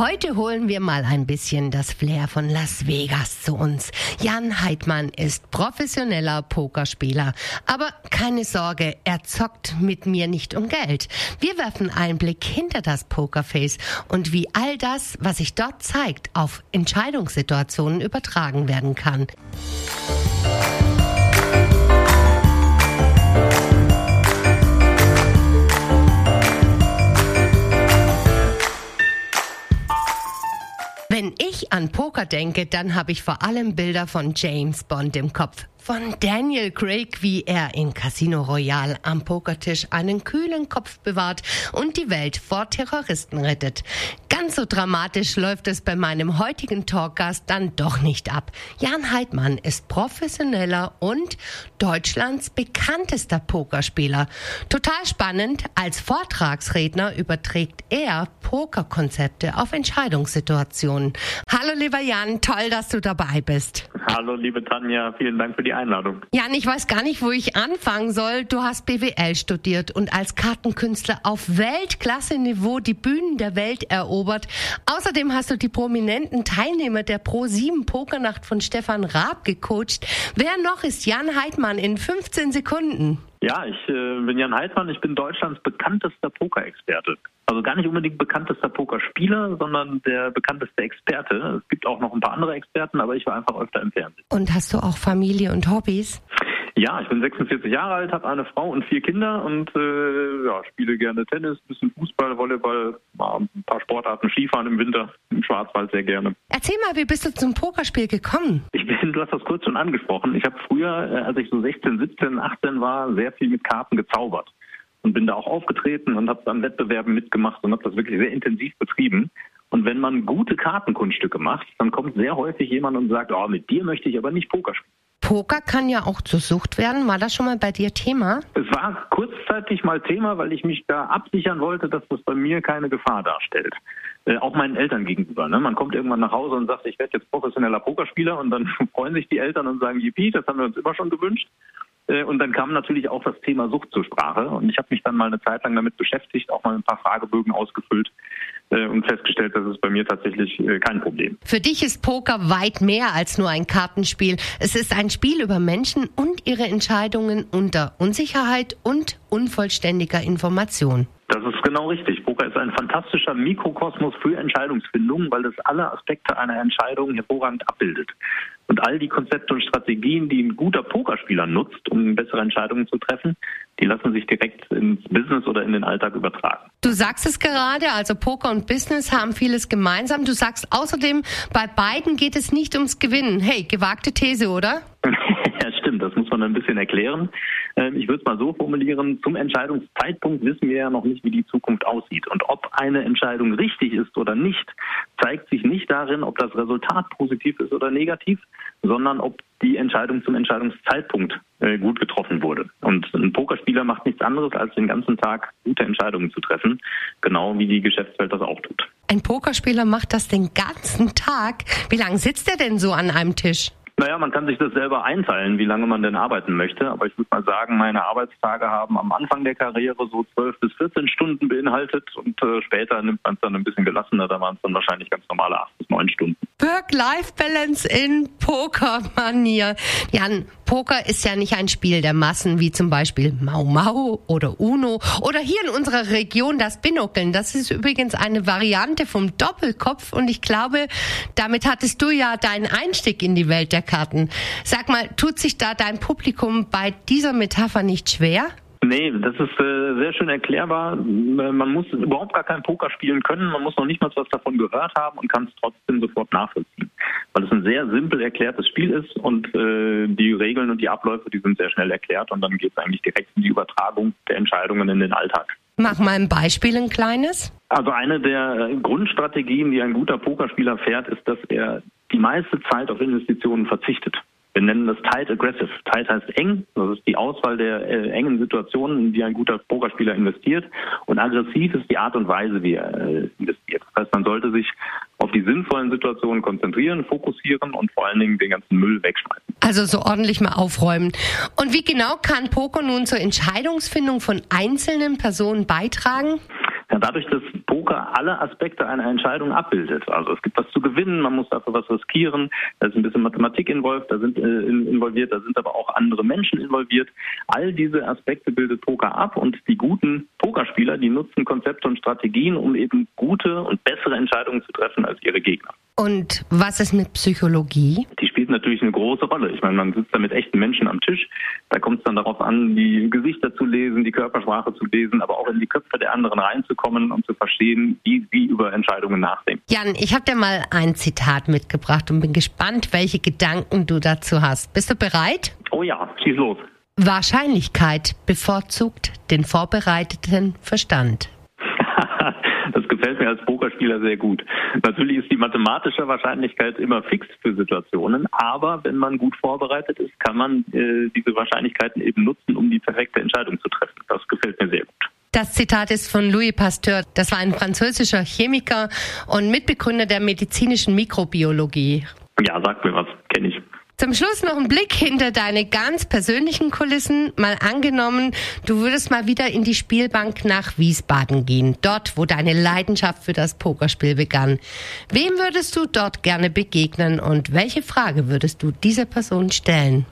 Heute holen wir mal ein bisschen das Flair von Las Vegas zu uns. Jan Heidmann ist professioneller Pokerspieler. Aber keine Sorge, er zockt mit mir nicht um Geld. Wir werfen einen Blick hinter das Pokerface und wie all das, was sich dort zeigt, auf Entscheidungssituationen übertragen werden kann. Wenn ich an Poker denke, dann habe ich vor allem Bilder von James Bond im Kopf von Daniel Craig, wie er in Casino Royale am Pokertisch einen kühlen Kopf bewahrt und die Welt vor Terroristen rettet. Ganz so dramatisch läuft es bei meinem heutigen Talkgast dann doch nicht ab. Jan Heidmann ist professioneller und Deutschlands bekanntester Pokerspieler. Total spannend, als Vortragsredner überträgt er Pokerkonzepte auf Entscheidungssituationen. Hallo lieber Jan, toll, dass du dabei bist. Hallo liebe Tanja, vielen Dank für die Einladung. Jan, ich weiß gar nicht, wo ich anfangen soll. Du hast BWL studiert und als Kartenkünstler auf Weltklasse-Niveau die Bühnen der Welt erobert. Außerdem hast du die prominenten Teilnehmer der Pro 7 Pokernacht von Stefan Raab gecoacht. Wer noch ist Jan Heidmann in 15 Sekunden? Ja, ich äh, bin Jan Heidmann, ich bin Deutschlands bekanntester Pokerexperte. Also gar nicht unbedingt bekanntester Pokerspieler, sondern der bekannteste Experte. Es gibt auch noch ein paar andere Experten, aber ich war einfach öfter im Fernsehen. Und hast du auch Familie und Hobbys? Ja, ich bin 46 Jahre alt, habe eine Frau und vier Kinder und äh, ja, spiele gerne Tennis, bisschen Fußball, Volleyball, ein paar Sportarten, Skifahren im Winter, im Schwarzwald sehr gerne. Erzähl mal, wie bist du zum Pokerspiel gekommen? Ich bin, du hast das kurz schon angesprochen. Ich habe früher, äh, als ich so 16, 17, 18 war, sehr viel mit Karten gezaubert und bin da auch aufgetreten und habe dann Wettbewerben mitgemacht und habe das wirklich sehr intensiv betrieben. Und wenn man gute Kartenkunststücke macht, dann kommt sehr häufig jemand und sagt, oh, mit dir möchte ich aber nicht Poker spielen. Poker kann ja auch zur Sucht werden. War das schon mal bei dir Thema? Es war kurzzeitig mal Thema, weil ich mich da absichern wollte, dass das bei mir keine Gefahr darstellt. Äh, auch meinen Eltern gegenüber. Ne? Man kommt irgendwann nach Hause und sagt, ich werde jetzt professioneller Pokerspieler und dann freuen sich die Eltern und sagen, yippie, das haben wir uns immer schon gewünscht. Äh, und dann kam natürlich auch das Thema Sucht zur Sprache. Und ich habe mich dann mal eine Zeit lang damit beschäftigt, auch mal ein paar Fragebögen ausgefüllt äh, und festgestellt, das ist bei mir tatsächlich äh, kein Problem. Für dich ist Poker weit mehr als nur ein Kartenspiel. Es ist ein Spiel über Menschen und ihre Entscheidungen unter Unsicherheit und unvollständiger Information. Das ist genau richtig. Poker ist ein fantastischer Mikrokosmos für Entscheidungsfindung, weil es alle Aspekte einer Entscheidung hervorragend abbildet. Und all die Konzepte und Strategien, die ein guter Pokerspieler nutzt, um bessere Entscheidungen zu treffen, die lassen sich direkt ins Business oder in den Alltag übertragen. Du sagst es gerade, also Poker und Business haben vieles gemeinsam. Du sagst außerdem, bei beiden geht es nicht ums Gewinnen. Hey, gewagte These, oder? ja, stimmt. Das muss man ein bisschen erklären. Ähm, ich würde es mal so formulieren. Zum Entscheidungszeitpunkt wissen wir ja noch nicht, wie die Zukunft aussieht. Und ob eine Entscheidung richtig ist oder nicht, zeigt sich nicht darin, ob das Resultat positiv ist oder negativ, sondern ob die Entscheidung zum Entscheidungszeitpunkt äh, gut getroffen wurde. Und ein Pokerspieler macht nichts anderes, als den ganzen Tag gute Entscheidungen zu treffen, genau wie die Geschäftswelt das auch tut. Ein Pokerspieler macht das den ganzen Tag. Wie lange sitzt er denn so an einem Tisch? Naja, man kann sich das selber einteilen, wie lange man denn arbeiten möchte. Aber ich würde mal sagen, meine Arbeitstage haben am Anfang der Karriere so 12 bis 14 Stunden beinhaltet und äh, später nimmt man es dann ein bisschen gelassener. Da waren es dann wahrscheinlich ganz normale 8 bis 9 Stunden. Work-Life-Balance in Poker-Manier. Jan, Poker ist ja nicht ein Spiel der Massen, wie zum Beispiel Mau Mau oder Uno oder hier in unserer Region das Binokeln. Das ist übrigens eine Variante vom Doppelkopf und ich glaube, damit hattest du ja deinen Einstieg in die Welt der Karten. Sag mal, tut sich da dein Publikum bei dieser Metapher nicht schwer? Nee, das ist äh, sehr schön erklärbar. Äh, man muss überhaupt gar kein Poker spielen können, man muss noch nicht mal was davon gehört haben und kann es trotzdem sofort nachvollziehen. Weil es ein sehr simpel erklärtes Spiel ist und äh, die Regeln und die Abläufe, die sind sehr schnell erklärt und dann geht es eigentlich direkt in die Übertragung der Entscheidungen in den Alltag. Mach mal ein Beispiel, ein kleines. Also eine der Grundstrategien, die ein guter Pokerspieler fährt, ist, dass er die meiste Zeit auf Investitionen verzichtet. Wir nennen das tight aggressive. Tight heißt eng, das ist die Auswahl der äh, engen Situationen, in die ein guter Pokerspieler investiert. Und aggressiv ist die Art und Weise, wie er äh, investiert. Das heißt, man sollte sich auf die sinnvollen Situationen konzentrieren, fokussieren und vor allen Dingen den ganzen Müll wegschmeißen. Also so ordentlich mal aufräumen. Und wie genau kann Poker nun zur Entscheidungsfindung von einzelnen Personen beitragen? Ja, dadurch, dass Poker alle Aspekte einer Entscheidung abbildet. Also es gibt was zu gewinnen, man muss dafür was riskieren, da ist ein bisschen Mathematik involviert, da sind äh, involviert, da sind aber auch andere Menschen involviert. All diese Aspekte bildet Poker ab und die guten Pokerspieler, die nutzen Konzepte und Strategien, um eben gute und bessere Entscheidungen zu treffen als ihre Gegner. Und was ist mit Psychologie? Die spielt natürlich eine große Rolle. Ich meine, man sitzt da mit echten Menschen am Tisch. Da kommt es dann darauf an, die Gesichter zu lesen, die Körpersprache zu lesen, aber auch in die Köpfe der anderen reinzukommen und zu verstehen, wie sie über Entscheidungen nachdenken. Jan, ich habe dir mal ein Zitat mitgebracht und bin gespannt, welche Gedanken du dazu hast. Bist du bereit? Oh ja, schieß los. Wahrscheinlichkeit bevorzugt den vorbereiteten Verstand. Mir als Pokerspieler sehr gut. Natürlich ist die mathematische Wahrscheinlichkeit immer fix für Situationen, aber wenn man gut vorbereitet ist, kann man äh, diese Wahrscheinlichkeiten eben nutzen, um die perfekte Entscheidung zu treffen. Das gefällt mir sehr gut. Das Zitat ist von Louis Pasteur. Das war ein französischer Chemiker und Mitbegründer der medizinischen Mikrobiologie. Ja, sag mir was, kenne ich. Zum Schluss noch ein Blick hinter deine ganz persönlichen Kulissen. Mal angenommen, du würdest mal wieder in die Spielbank nach Wiesbaden gehen, dort, wo deine Leidenschaft für das Pokerspiel begann. Wem würdest du dort gerne begegnen und welche Frage würdest du dieser Person stellen?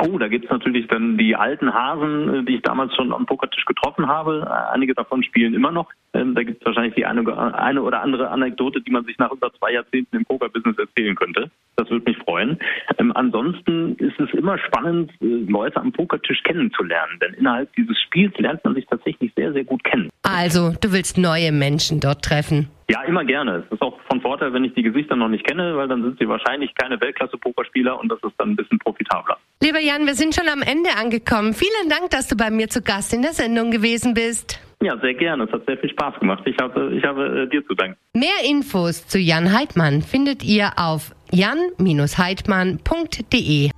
Oh, da gibt's natürlich dann die alten Hasen, äh, die ich damals schon am Pokertisch getroffen habe. Äh, einige davon spielen immer noch. Ähm, da gibt's wahrscheinlich die eine, eine oder andere Anekdote, die man sich nach über zwei Jahrzehnten im Pokerbusiness erzählen könnte. Das würde mich freuen. Ähm, ansonsten ist es immer spannend, äh, Leute am Pokertisch kennenzulernen, denn innerhalb dieses Spiels lernt man sich tatsächlich sehr, sehr gut kennen. Also, du willst neue Menschen dort treffen. Ja, immer gerne. Es ist auch von Vorteil, wenn ich die Gesichter noch nicht kenne, weil dann sind sie wahrscheinlich keine Weltklasse-Pokerspieler und das ist dann ein bisschen profitabler. Lieber Jan, wir sind schon am Ende angekommen. Vielen Dank, dass du bei mir zu Gast in der Sendung gewesen bist. Ja, sehr gerne. Es hat sehr viel Spaß gemacht. Ich habe, ich habe äh, dir zu danken. Mehr Infos zu Jan Heidmann findet ihr auf jan-heidmann.de.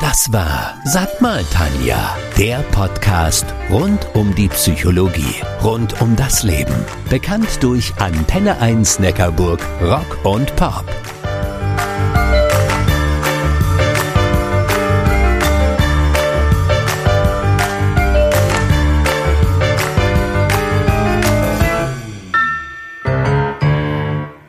Das war Sag mal Tanja, der Podcast rund um die Psychologie, rund um das Leben. Bekannt durch Antenne 1 Neckarburg, Rock und Pop.